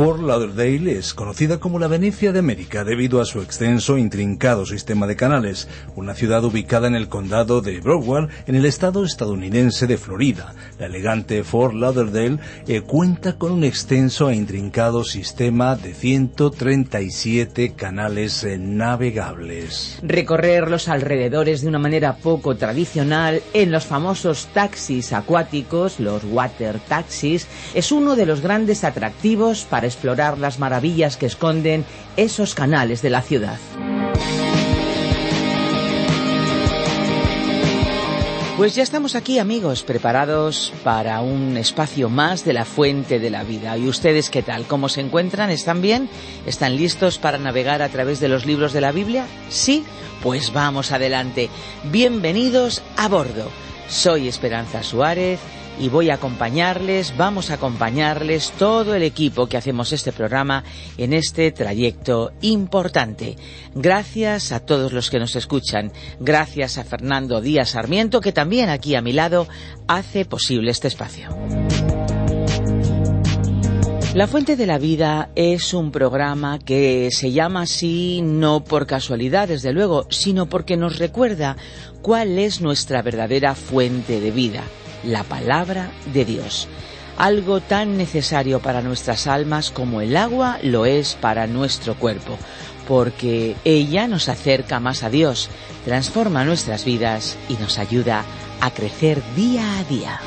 Fort Lauderdale es conocida como la Venecia de América debido a su extenso e intrincado sistema de canales, una ciudad ubicada en el condado de Broward, en el estado estadounidense de Florida. La elegante Fort Lauderdale eh, cuenta con un extenso e intrincado sistema de 137 canales eh, navegables. Recorrer los alrededores de una manera poco tradicional en los famosos taxis acuáticos, los water taxis, es uno de los grandes atractivos para explorar las maravillas que esconden esos canales de la ciudad. Pues ya estamos aquí amigos, preparados para un espacio más de la fuente de la vida. ¿Y ustedes qué tal? ¿Cómo se encuentran? ¿Están bien? ¿Están listos para navegar a través de los libros de la Biblia? ¿Sí? Pues vamos adelante. Bienvenidos a bordo. Soy Esperanza Suárez y voy a acompañarles, vamos a acompañarles todo el equipo que hacemos este programa en este trayecto importante. Gracias a todos los que nos escuchan, gracias a Fernando Díaz Sarmiento que también aquí a mi lado hace posible este espacio. La Fuente de la Vida es un programa que se llama así no por casualidad, desde luego, sino porque nos recuerda cuál es nuestra verdadera fuente de vida la palabra de Dios. Algo tan necesario para nuestras almas como el agua lo es para nuestro cuerpo, porque ella nos acerca más a Dios, transforma nuestras vidas y nos ayuda a crecer día a día.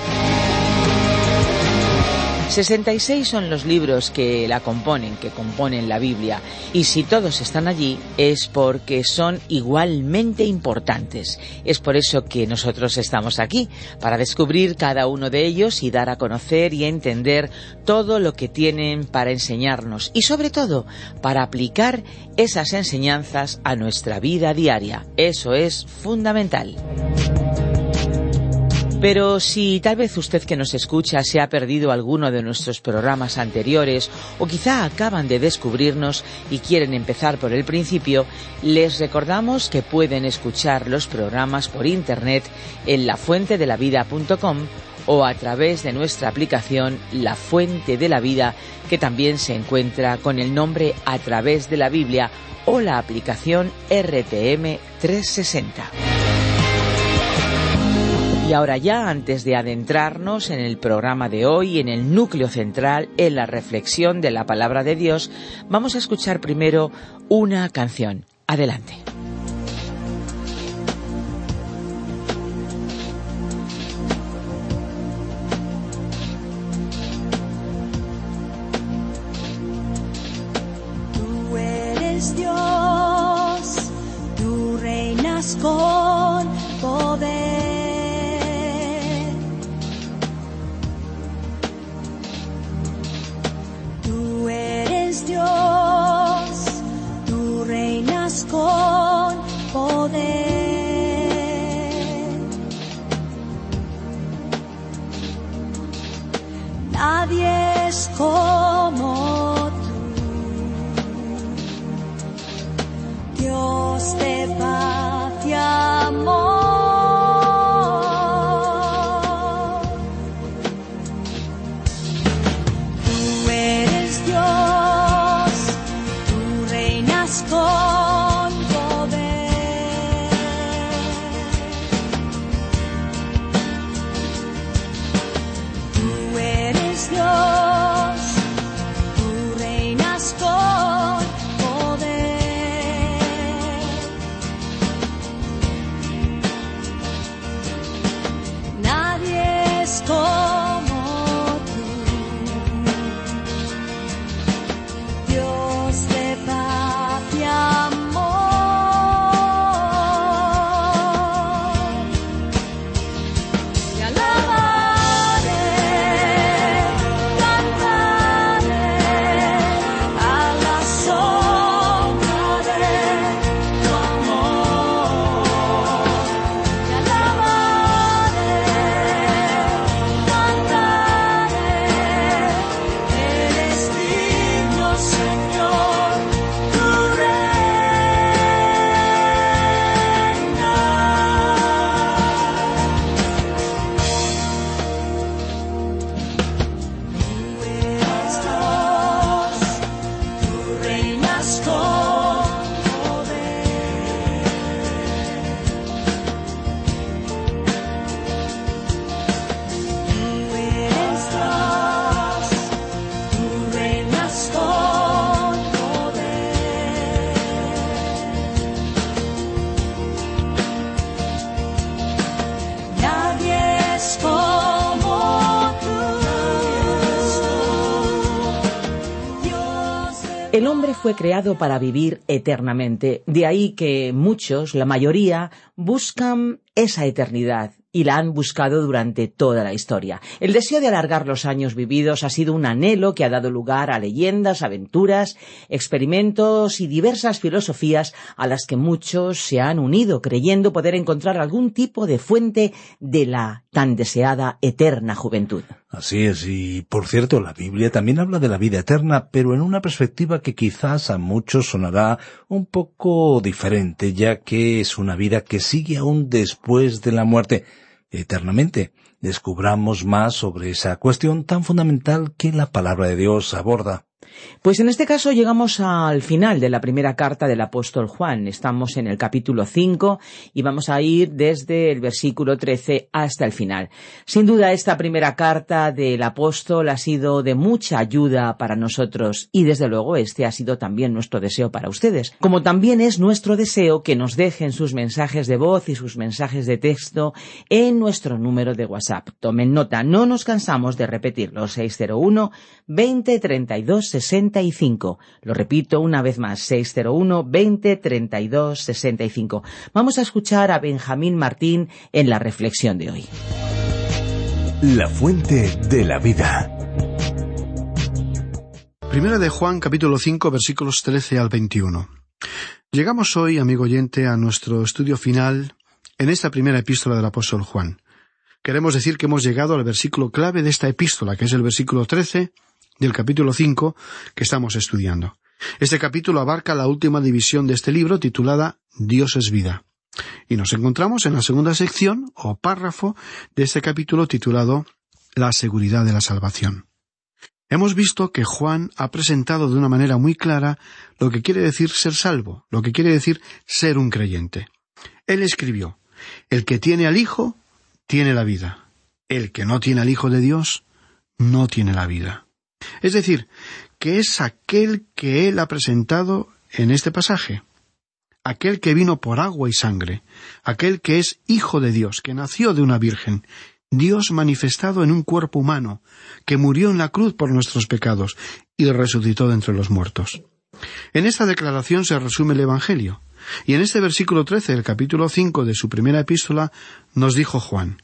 66 son los libros que la componen, que componen la Biblia, y si todos están allí es porque son igualmente importantes. Es por eso que nosotros estamos aquí, para descubrir cada uno de ellos y dar a conocer y entender todo lo que tienen para enseñarnos y sobre todo para aplicar esas enseñanzas a nuestra vida diaria. Eso es fundamental. Pero si tal vez usted que nos escucha se ha perdido alguno de nuestros programas anteriores o quizá acaban de descubrirnos y quieren empezar por el principio, les recordamos que pueden escuchar los programas por internet en lafuentedelavida.com o a través de nuestra aplicación La Fuente de la Vida, que también se encuentra con el nombre A través de la Biblia o la aplicación RTM 360. Y ahora ya, antes de adentrarnos en el programa de hoy, en el núcleo central, en la reflexión de la palabra de Dios, vamos a escuchar primero una canción. Adelante. Creado para vivir eternamente, de ahí que muchos, la mayoría, buscan esa eternidad y la han buscado durante toda la historia. El deseo de alargar los años vividos ha sido un anhelo que ha dado lugar a leyendas, aventuras, experimentos y diversas filosofías a las que muchos se han unido creyendo poder encontrar algún tipo de fuente de la tan deseada eterna juventud. Así es, y por cierto, la Biblia también habla de la vida eterna, pero en una perspectiva que quizás a muchos sonará un poco diferente, ya que es una vida que sigue aún después de la muerte eternamente. Descubramos más sobre esa cuestión tan fundamental que la palabra de Dios aborda. Pues en este caso llegamos al final de la primera carta del apóstol Juan. Estamos en el capítulo 5 y vamos a ir desde el versículo 13 hasta el final. Sin duda esta primera carta del apóstol ha sido de mucha ayuda para nosotros y desde luego este ha sido también nuestro deseo para ustedes. Como también es nuestro deseo que nos dejen sus mensajes de voz y sus mensajes de texto en nuestro número de WhatsApp. Tomen nota, no nos cansamos de repetirlo. 601 20 32 65. Lo repito una vez más, 601 20 32 65. Vamos a escuchar a Benjamín Martín en la reflexión de hoy. La fuente de la vida. Primera de Juan capítulo 5 versículos 13 al 21. Llegamos hoy, amigo oyente, a nuestro estudio final en esta primera epístola del apóstol Juan. Queremos decir que hemos llegado al versículo clave de esta epístola, que es el versículo 13, del capítulo 5 que estamos estudiando. Este capítulo abarca la última división de este libro titulada Dios es vida. Y nos encontramos en la segunda sección o párrafo de este capítulo titulado La seguridad de la salvación. Hemos visto que Juan ha presentado de una manera muy clara lo que quiere decir ser salvo, lo que quiere decir ser un creyente. Él escribió, El que tiene al Hijo, tiene la vida. El que no tiene al Hijo de Dios, no tiene la vida. Es decir, que es aquel que Él ha presentado en este pasaje, aquel que vino por agua y sangre, aquel que es Hijo de Dios, que nació de una Virgen, Dios manifestado en un cuerpo humano, que murió en la cruz por nuestros pecados y resucitó de entre los muertos. En esta declaración se resume el Evangelio, y en este versículo trece del capítulo cinco de su primera epístola nos dijo Juan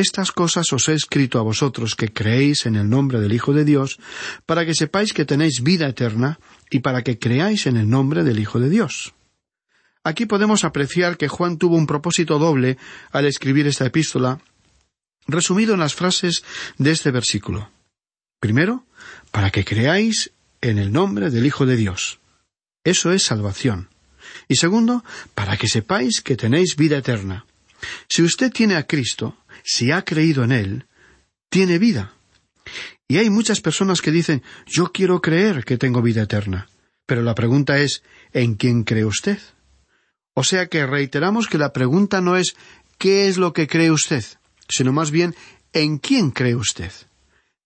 estas cosas os he escrito a vosotros que creéis en el nombre del Hijo de Dios, para que sepáis que tenéis vida eterna y para que creáis en el nombre del Hijo de Dios. Aquí podemos apreciar que Juan tuvo un propósito doble al escribir esta epístola, resumido en las frases de este versículo. Primero, para que creáis en el nombre del Hijo de Dios. Eso es salvación. Y segundo, para que sepáis que tenéis vida eterna. Si usted tiene a Cristo, si ha creído en Él, tiene vida. Y hay muchas personas que dicen, yo quiero creer que tengo vida eterna. Pero la pregunta es, ¿en quién cree usted? O sea que reiteramos que la pregunta no es ¿qué es lo que cree usted? sino más bien ¿en quién cree usted?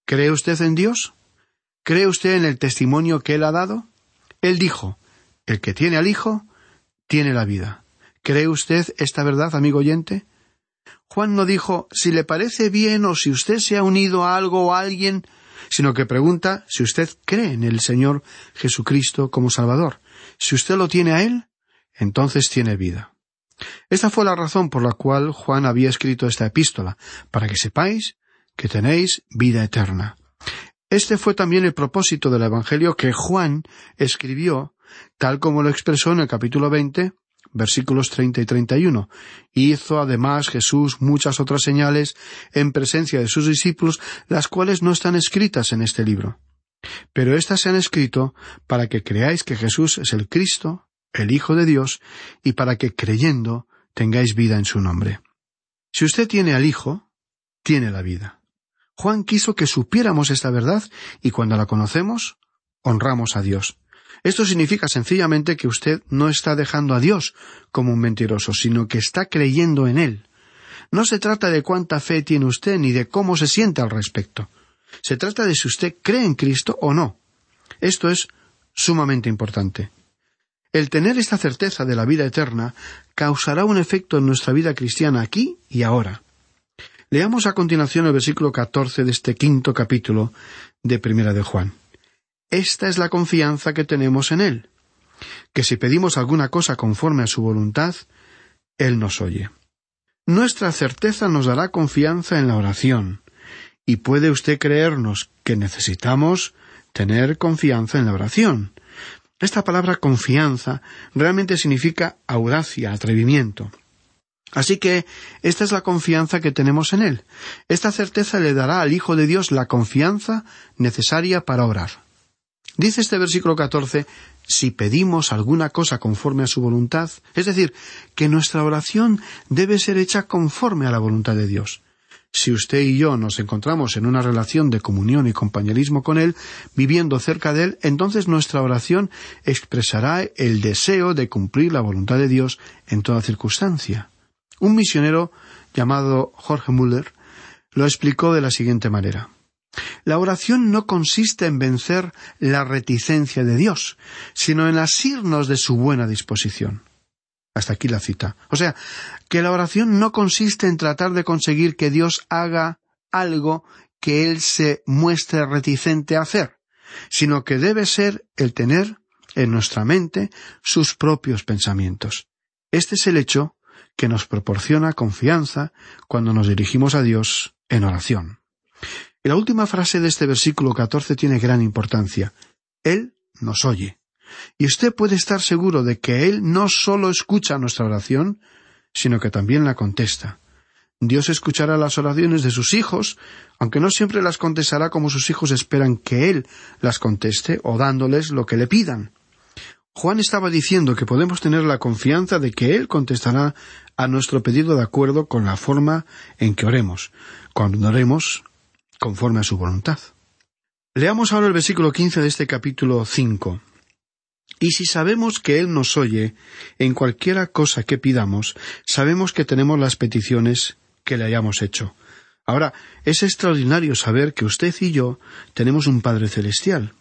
¿Cree usted en Dios? ¿Cree usted en el testimonio que Él ha dado? Él dijo, el que tiene al Hijo, tiene la vida. ¿Cree usted esta verdad, amigo oyente? Juan no dijo si le parece bien o si usted se ha unido a algo o a alguien, sino que pregunta si usted cree en el Señor Jesucristo como Salvador. Si usted lo tiene a Él, entonces tiene vida. Esta fue la razón por la cual Juan había escrito esta epístola, para que sepáis que tenéis vida eterna. Este fue también el propósito del Evangelio que Juan escribió, tal como lo expresó en el capítulo veinte versículos treinta y treinta y uno. Hizo además Jesús muchas otras señales en presencia de sus discípulos, las cuales no están escritas en este libro. Pero éstas se han escrito para que creáis que Jesús es el Cristo, el Hijo de Dios, y para que creyendo tengáis vida en su nombre. Si usted tiene al Hijo, tiene la vida. Juan quiso que supiéramos esta verdad y cuando la conocemos, honramos a Dios. Esto significa sencillamente que usted no está dejando a Dios como un mentiroso, sino que está creyendo en Él. No se trata de cuánta fe tiene usted ni de cómo se siente al respecto. Se trata de si usted cree en Cristo o no. Esto es sumamente importante. El tener esta certeza de la vida eterna causará un efecto en nuestra vida cristiana aquí y ahora. Leamos a continuación el versículo catorce de este quinto capítulo de Primera de Juan. Esta es la confianza que tenemos en Él, que si pedimos alguna cosa conforme a su voluntad, Él nos oye. Nuestra certeza nos dará confianza en la oración, y puede usted creernos que necesitamos tener confianza en la oración. Esta palabra confianza realmente significa audacia, atrevimiento. Así que esta es la confianza que tenemos en Él. Esta certeza le dará al Hijo de Dios la confianza necesaria para orar. Dice este versículo catorce si pedimos alguna cosa conforme a su voluntad, es decir, que nuestra oración debe ser hecha conforme a la voluntad de Dios. Si usted y yo nos encontramos en una relación de comunión y compañerismo con Él, viviendo cerca de Él, entonces nuestra oración expresará el deseo de cumplir la voluntad de Dios en toda circunstancia. Un misionero llamado Jorge Müller lo explicó de la siguiente manera. La oración no consiste en vencer la reticencia de Dios, sino en asirnos de su buena disposición. Hasta aquí la cita. O sea, que la oración no consiste en tratar de conseguir que Dios haga algo que Él se muestre reticente a hacer, sino que debe ser el tener en nuestra mente sus propios pensamientos. Este es el hecho que nos proporciona confianza cuando nos dirigimos a Dios en oración. La última frase de este versículo catorce tiene gran importancia. Él nos oye. Y usted puede estar seguro de que Él no solo escucha nuestra oración, sino que también la contesta. Dios escuchará las oraciones de sus hijos, aunque no siempre las contestará como sus hijos esperan que Él las conteste o dándoles lo que le pidan. Juan estaba diciendo que podemos tener la confianza de que Él contestará a nuestro pedido de acuerdo con la forma en que oremos. Cuando oremos, conforme a su voluntad. Leamos ahora el versículo quince de este capítulo cinco. Y si sabemos que Él nos oye en cualquiera cosa que pidamos, sabemos que tenemos las peticiones que le hayamos hecho. Ahora, es extraordinario saber que usted y yo tenemos un Padre Celestial.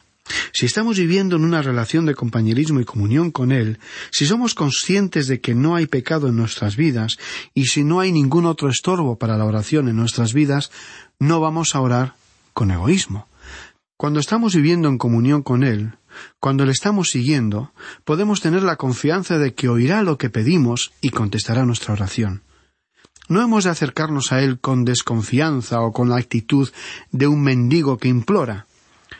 Si estamos viviendo en una relación de compañerismo y comunión con Él, si somos conscientes de que no hay pecado en nuestras vidas y si no hay ningún otro estorbo para la oración en nuestras vidas, no vamos a orar con egoísmo. Cuando estamos viviendo en comunión con Él, cuando le estamos siguiendo, podemos tener la confianza de que oirá lo que pedimos y contestará nuestra oración. No hemos de acercarnos a Él con desconfianza o con la actitud de un mendigo que implora,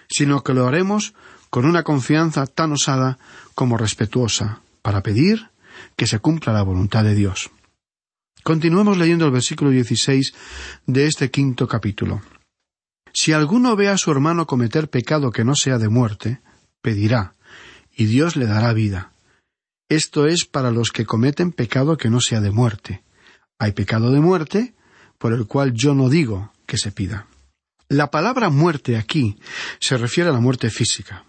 sino que lo haremos con una confianza tan osada como respetuosa, para pedir que se cumpla la voluntad de Dios. Continuemos leyendo el versículo 16 de este quinto capítulo. Si alguno ve a su hermano cometer pecado que no sea de muerte, pedirá, y Dios le dará vida. Esto es para los que cometen pecado que no sea de muerte. Hay pecado de muerte, por el cual yo no digo que se pida. La palabra muerte aquí se refiere a la muerte física.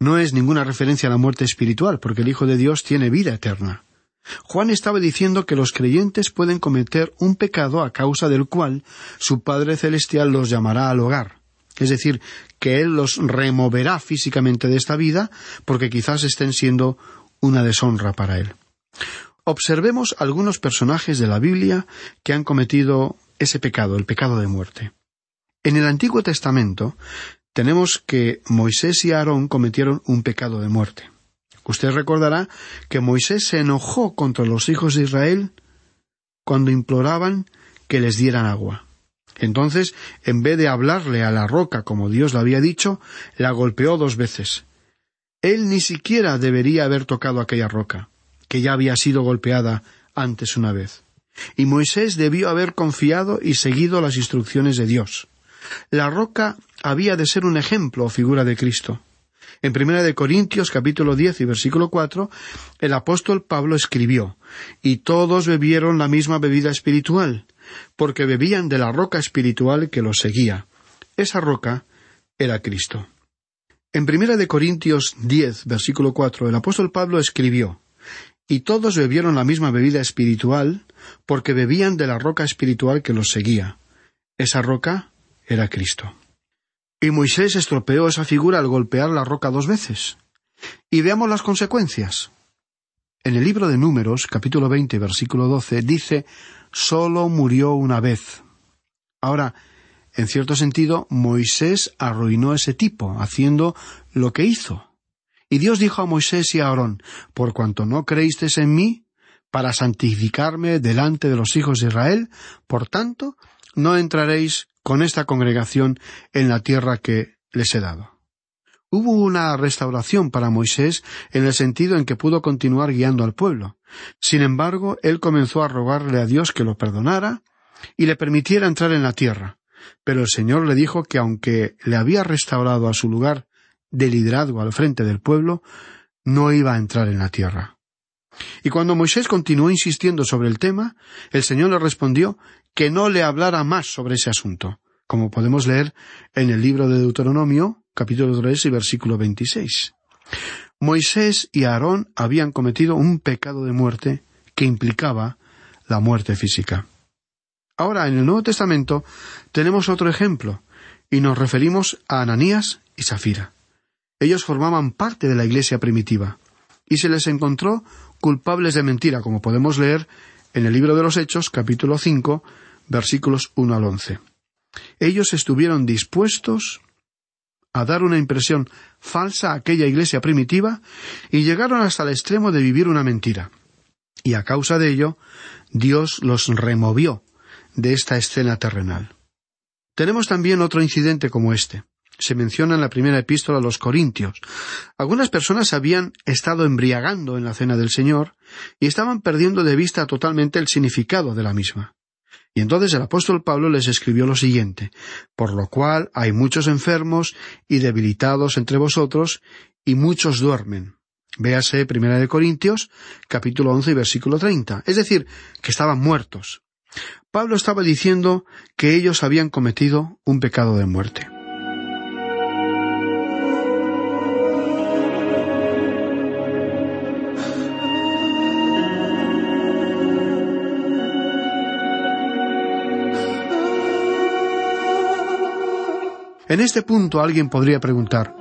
No es ninguna referencia a la muerte espiritual, porque el Hijo de Dios tiene vida eterna. Juan estaba diciendo que los creyentes pueden cometer un pecado a causa del cual su Padre Celestial los llamará al hogar. Es decir, que Él los removerá físicamente de esta vida porque quizás estén siendo una deshonra para Él. Observemos algunos personajes de la Biblia que han cometido ese pecado, el pecado de muerte. En el Antiguo Testamento tenemos que Moisés y Aarón cometieron un pecado de muerte. Usted recordará que Moisés se enojó contra los hijos de Israel cuando imploraban que les dieran agua. Entonces, en vez de hablarle a la roca como Dios le había dicho, la golpeó dos veces. Él ni siquiera debería haber tocado aquella roca, que ya había sido golpeada antes una vez. Y Moisés debió haber confiado y seguido las instrucciones de Dios. La roca había de ser un ejemplo o figura de Cristo. En Primera de Corintios capítulo diez y versículo cuatro, el apóstol Pablo escribió Y todos bebieron la misma bebida espiritual, porque bebían de la roca espiritual que los seguía. Esa roca era Cristo. En Primera de Corintios diez versículo cuatro, el apóstol Pablo escribió Y todos bebieron la misma bebida espiritual, porque bebían de la roca espiritual que los seguía. Esa roca era Cristo. Y Moisés estropeó esa figura al golpear la roca dos veces. Y veamos las consecuencias. En el libro de Números, capítulo veinte, versículo doce, dice sólo murió una vez. Ahora, En cierto sentido, Moisés arruinó ese tipo, haciendo lo que hizo. Y Dios dijo a Moisés y a Aarón, Por cuanto no creísteis en mí, para santificarme delante de los hijos de Israel, por tanto, no entraréis con esta congregación en la tierra que les he dado. Hubo una restauración para Moisés en el sentido en que pudo continuar guiando al pueblo. Sin embargo, él comenzó a rogarle a Dios que lo perdonara y le permitiera entrar en la tierra. Pero el Señor le dijo que aunque le había restaurado a su lugar de liderazgo al frente del pueblo, no iba a entrar en la tierra. Y cuando Moisés continuó insistiendo sobre el tema, el Señor le respondió que no le hablara más sobre ese asunto, como podemos leer en el libro de Deuteronomio, capítulo 3 y versículo 26. Moisés y Aarón habían cometido un pecado de muerte que implicaba la muerte física. Ahora, en el Nuevo Testamento tenemos otro ejemplo, y nos referimos a Ananías y Safira. Ellos formaban parte de la iglesia primitiva, y se les encontró culpables de mentira, como podemos leer en el libro de los Hechos, capítulo 5, versículos 1 al 11. Ellos estuvieron dispuestos a dar una impresión falsa a aquella iglesia primitiva y llegaron hasta el extremo de vivir una mentira. Y a causa de ello, Dios los removió de esta escena terrenal. Tenemos también otro incidente como este. Se menciona en la primera epístola a los Corintios. Algunas personas habían estado embriagando en la cena del Señor y estaban perdiendo de vista totalmente el significado de la misma. Y entonces el apóstol Pablo les escribió lo siguiente, por lo cual hay muchos enfermos y debilitados entre vosotros, y muchos duermen. Véase Primera de Corintios, capítulo once y versículo treinta. Es decir, que estaban muertos. Pablo estaba diciendo que ellos habían cometido un pecado de muerte. En este punto alguien podría preguntar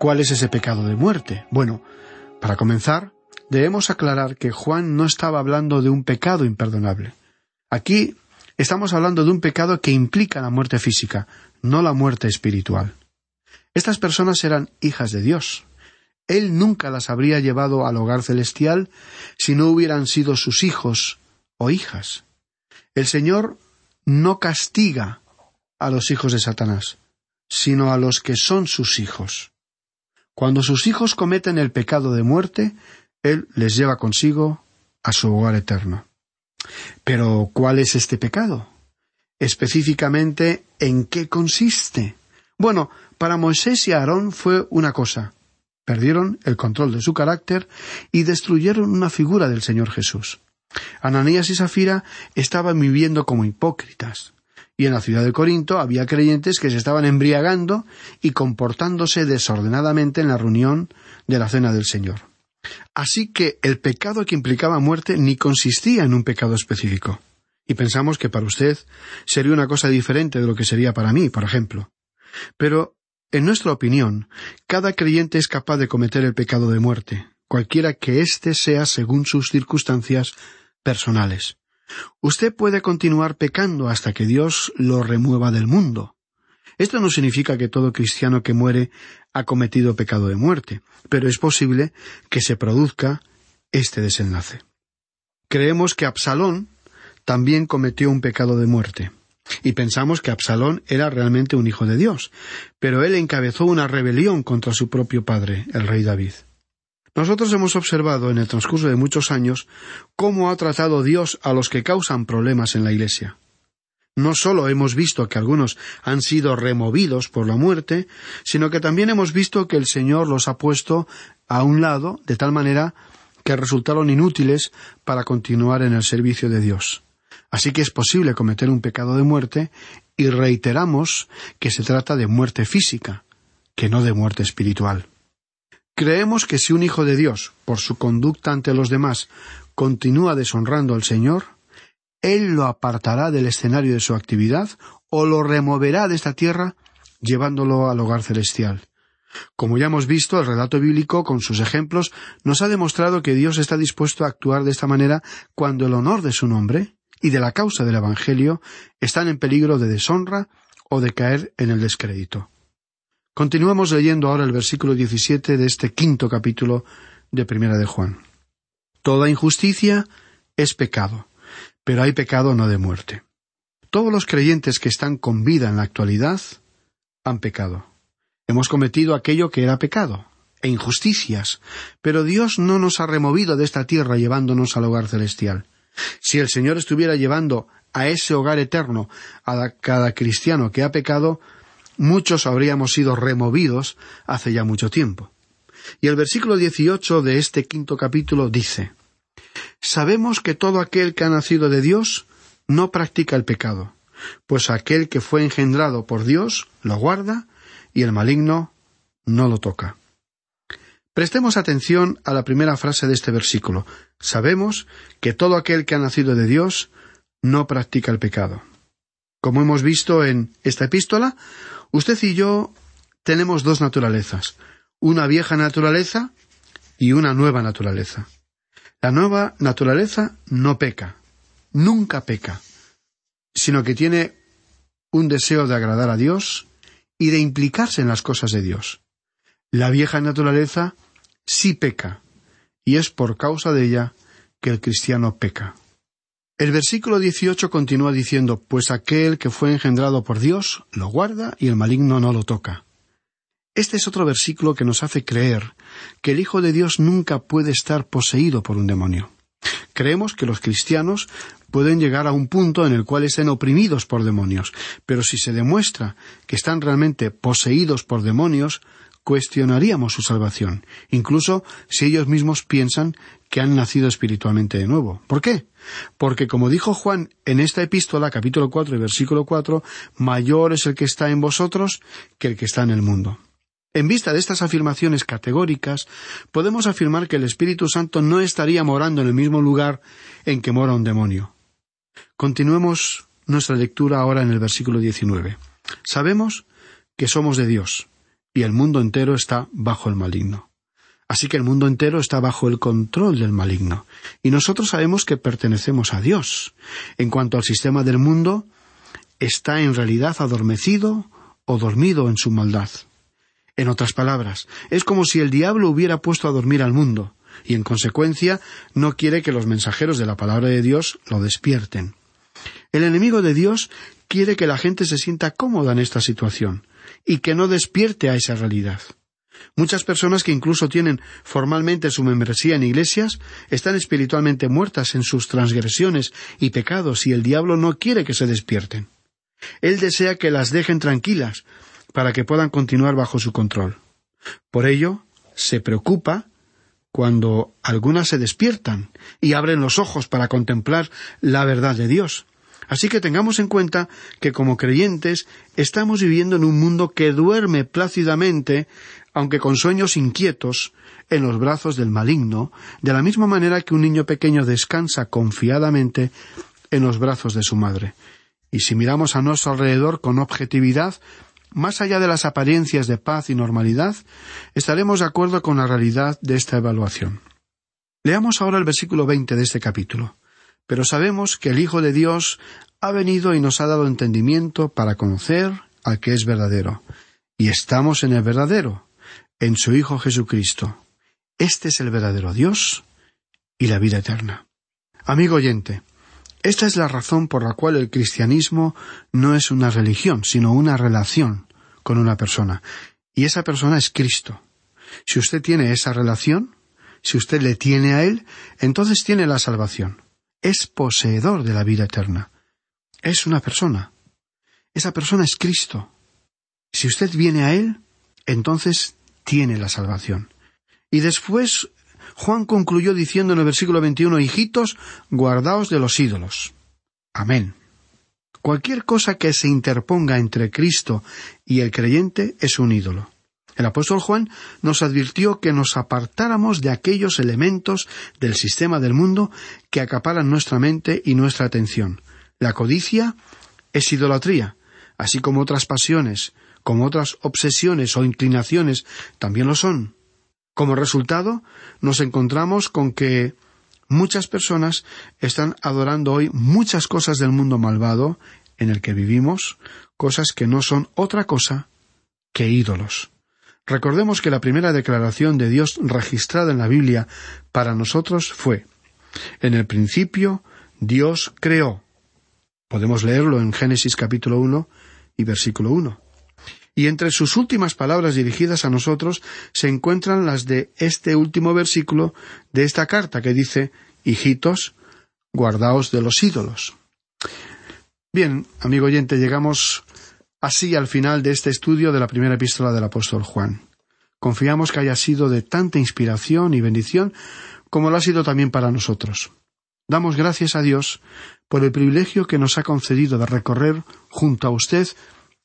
¿cuál es ese pecado de muerte? Bueno, para comenzar, debemos aclarar que Juan no estaba hablando de un pecado imperdonable. Aquí estamos hablando de un pecado que implica la muerte física, no la muerte espiritual. Estas personas eran hijas de Dios. Él nunca las habría llevado al hogar celestial si no hubieran sido sus hijos o hijas. El Señor no castiga a los hijos de Satanás sino a los que son sus hijos. Cuando sus hijos cometen el pecado de muerte, Él les lleva consigo a su hogar eterno. Pero, ¿cuál es este pecado? Específicamente, ¿en qué consiste? Bueno, para Moisés y Aarón fue una cosa. Perdieron el control de su carácter y destruyeron una figura del Señor Jesús. Ananías y Safira estaban viviendo como hipócritas y en la ciudad de Corinto había creyentes que se estaban embriagando y comportándose desordenadamente en la reunión de la cena del Señor. Así que el pecado que implicaba muerte ni consistía en un pecado específico. Y pensamos que para usted sería una cosa diferente de lo que sería para mí, por ejemplo. Pero, en nuestra opinión, cada creyente es capaz de cometer el pecado de muerte, cualquiera que éste sea según sus circunstancias personales. Usted puede continuar pecando hasta que Dios lo remueva del mundo. Esto no significa que todo cristiano que muere ha cometido pecado de muerte, pero es posible que se produzca este desenlace. Creemos que Absalón también cometió un pecado de muerte, y pensamos que Absalón era realmente un hijo de Dios, pero él encabezó una rebelión contra su propio padre, el rey David. Nosotros hemos observado en el transcurso de muchos años cómo ha tratado Dios a los que causan problemas en la Iglesia. No solo hemos visto que algunos han sido removidos por la muerte, sino que también hemos visto que el Señor los ha puesto a un lado de tal manera que resultaron inútiles para continuar en el servicio de Dios. Así que es posible cometer un pecado de muerte y reiteramos que se trata de muerte física, que no de muerte espiritual. Creemos que si un hijo de Dios, por su conducta ante los demás, continúa deshonrando al Señor, Él lo apartará del escenario de su actividad o lo removerá de esta tierra llevándolo al hogar celestial. Como ya hemos visto, el relato bíblico, con sus ejemplos, nos ha demostrado que Dios está dispuesto a actuar de esta manera cuando el honor de su nombre y de la causa del Evangelio están en peligro de deshonra o de caer en el descrédito. Continuamos leyendo ahora el versículo 17 de este quinto capítulo de Primera de Juan. Toda injusticia es pecado, pero hay pecado no de muerte. Todos los creyentes que están con vida en la actualidad han pecado. Hemos cometido aquello que era pecado e injusticias, pero Dios no nos ha removido de esta tierra llevándonos al hogar celestial. Si el Señor estuviera llevando a ese hogar eterno a cada cristiano que ha pecado, muchos habríamos sido removidos hace ya mucho tiempo. Y el versículo 18 de este quinto capítulo dice, Sabemos que todo aquel que ha nacido de Dios no practica el pecado, pues aquel que fue engendrado por Dios lo guarda y el maligno no lo toca. Prestemos atención a la primera frase de este versículo. Sabemos que todo aquel que ha nacido de Dios no practica el pecado. Como hemos visto en esta epístola, usted y yo tenemos dos naturalezas, una vieja naturaleza y una nueva naturaleza. La nueva naturaleza no peca, nunca peca, sino que tiene un deseo de agradar a Dios y de implicarse en las cosas de Dios. La vieja naturaleza sí peca, y es por causa de ella que el cristiano peca. El versículo 18 continúa diciendo, pues aquel que fue engendrado por Dios lo guarda y el maligno no lo toca. Este es otro versículo que nos hace creer que el Hijo de Dios nunca puede estar poseído por un demonio. Creemos que los cristianos pueden llegar a un punto en el cual estén oprimidos por demonios, pero si se demuestra que están realmente poseídos por demonios, cuestionaríamos su salvación, incluso si ellos mismos piensan que han nacido espiritualmente de nuevo. ¿Por qué? Porque como dijo Juan en esta epístola, capítulo cuatro y versículo cuatro, mayor es el que está en vosotros que el que está en el mundo. En vista de estas afirmaciones categóricas, podemos afirmar que el Espíritu Santo no estaría morando en el mismo lugar en que mora un demonio. Continuemos nuestra lectura ahora en el versículo 19. Sabemos que somos de Dios, y el mundo entero está bajo el maligno. Así que el mundo entero está bajo el control del maligno, y nosotros sabemos que pertenecemos a Dios. En cuanto al sistema del mundo, está en realidad adormecido o dormido en su maldad. En otras palabras, es como si el diablo hubiera puesto a dormir al mundo, y en consecuencia no quiere que los mensajeros de la palabra de Dios lo despierten. El enemigo de Dios quiere que la gente se sienta cómoda en esta situación, y que no despierte a esa realidad. Muchas personas que incluso tienen formalmente su membresía en iglesias están espiritualmente muertas en sus transgresiones y pecados y el diablo no quiere que se despierten. Él desea que las dejen tranquilas, para que puedan continuar bajo su control. Por ello, se preocupa cuando algunas se despiertan y abren los ojos para contemplar la verdad de Dios. Así que tengamos en cuenta que como creyentes estamos viviendo en un mundo que duerme plácidamente, aunque con sueños inquietos, en los brazos del maligno, de la misma manera que un niño pequeño descansa confiadamente en los brazos de su madre. Y si miramos a nuestro alrededor con objetividad, más allá de las apariencias de paz y normalidad, estaremos de acuerdo con la realidad de esta evaluación. Leamos ahora el versículo veinte de este capítulo. Pero sabemos que el Hijo de Dios ha venido y nos ha dado entendimiento para conocer al que es verdadero. Y estamos en el verdadero, en su Hijo Jesucristo. Este es el verdadero Dios y la vida eterna. Amigo oyente, esta es la razón por la cual el cristianismo no es una religión, sino una relación con una persona. Y esa persona es Cristo. Si usted tiene esa relación, si usted le tiene a Él, entonces tiene la salvación. Es poseedor de la vida eterna. Es una persona. Esa persona es Cristo. Si usted viene a Él, entonces tiene la salvación. Y después Juan concluyó diciendo en el versículo 21, Hijitos, guardaos de los ídolos. Amén. Cualquier cosa que se interponga entre Cristo y el creyente es un ídolo. El apóstol Juan nos advirtió que nos apartáramos de aquellos elementos del sistema del mundo que acaparan nuestra mente y nuestra atención. La codicia es idolatría, así como otras pasiones, como otras obsesiones o inclinaciones también lo son. Como resultado, nos encontramos con que muchas personas están adorando hoy muchas cosas del mundo malvado en el que vivimos cosas que no son otra cosa que ídolos. Recordemos que la primera declaración de Dios registrada en la Biblia para nosotros fue En el principio Dios creó. Podemos leerlo en Génesis capítulo 1 y versículo 1. Y entre sus últimas palabras dirigidas a nosotros se encuentran las de este último versículo de esta carta que dice Hijitos, guardaos de los ídolos. Bien, amigo oyente, llegamos así al final de este estudio de la primera epístola del apóstol Juan. Confiamos que haya sido de tanta inspiración y bendición como lo ha sido también para nosotros. Damos gracias a Dios por el privilegio que nos ha concedido de recorrer junto a usted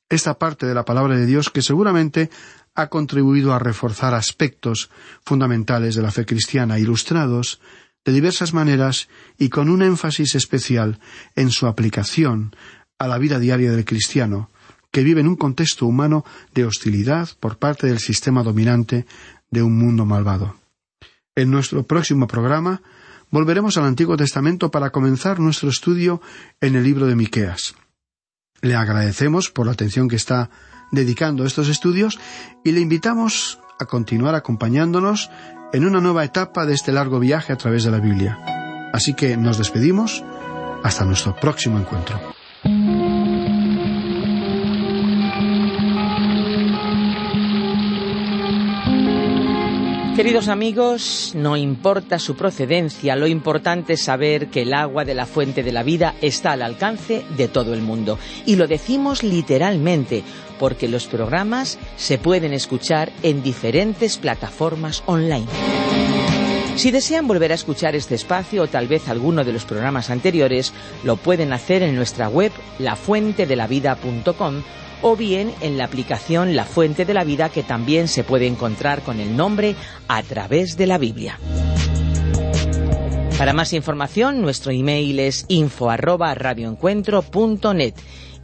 esta parte de la palabra de Dios que seguramente ha contribuido a reforzar aspectos fundamentales de la fe cristiana ilustrados de diversas maneras y con un énfasis especial en su aplicación a la vida diaria del cristiano, que vive en un contexto humano de hostilidad por parte del sistema dominante de un mundo malvado. En nuestro próximo programa volveremos al Antiguo Testamento para comenzar nuestro estudio en el libro de Miqueas. Le agradecemos por la atención que está dedicando a estos estudios y le invitamos a continuar acompañándonos en una nueva etapa de este largo viaje a través de la Biblia. Así que nos despedimos hasta nuestro próximo encuentro. Queridos amigos, no importa su procedencia, lo importante es saber que el agua de la fuente de la vida está al alcance de todo el mundo. Y lo decimos literalmente, porque los programas se pueden escuchar en diferentes plataformas online. Si desean volver a escuchar este espacio o tal vez alguno de los programas anteriores, lo pueden hacer en nuestra web lafuentedelavida.com o bien en la aplicación La Fuente de la Vida que también se puede encontrar con el nombre a través de la Biblia. Para más información, nuestro email es info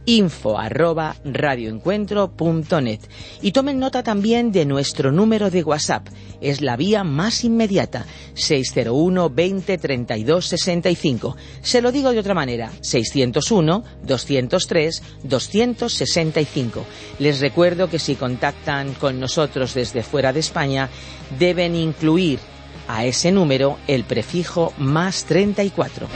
info arroba radioencuentro.net y tomen nota también de nuestro número de WhatsApp. Es la vía más inmediata, 601 20 32 65. Se lo digo de otra manera, 601 203 265. Les recuerdo que si contactan con nosotros desde fuera de España, deben incluir a ese número el prefijo más 34.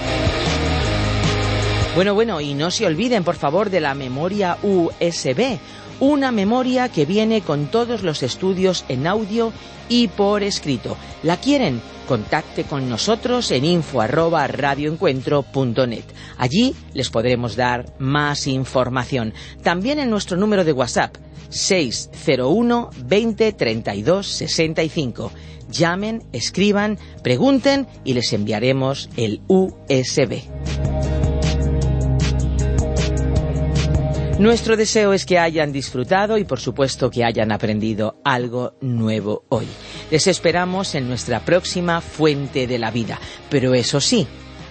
Bueno, bueno, y no se olviden, por favor, de la memoria USB, una memoria que viene con todos los estudios en audio y por escrito. ¿La quieren? Contacte con nosotros en info@radioencuentro.net. Allí les podremos dar más información. También en nuestro número de WhatsApp 601 20 32 65. Llamen, escriban, pregunten y les enviaremos el USB. Nuestro deseo es que hayan disfrutado y por supuesto que hayan aprendido algo nuevo hoy. Les esperamos en nuestra próxima fuente de la vida. Pero eso sí,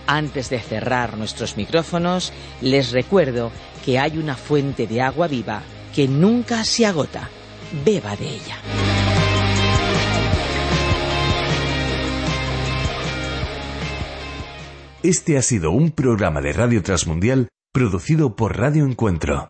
antes de cerrar nuestros micrófonos, les recuerdo que hay una fuente de agua viva que nunca se agota. Beba de ella. Este ha sido un programa de Radio Transmundial producido por Radio Encuentro.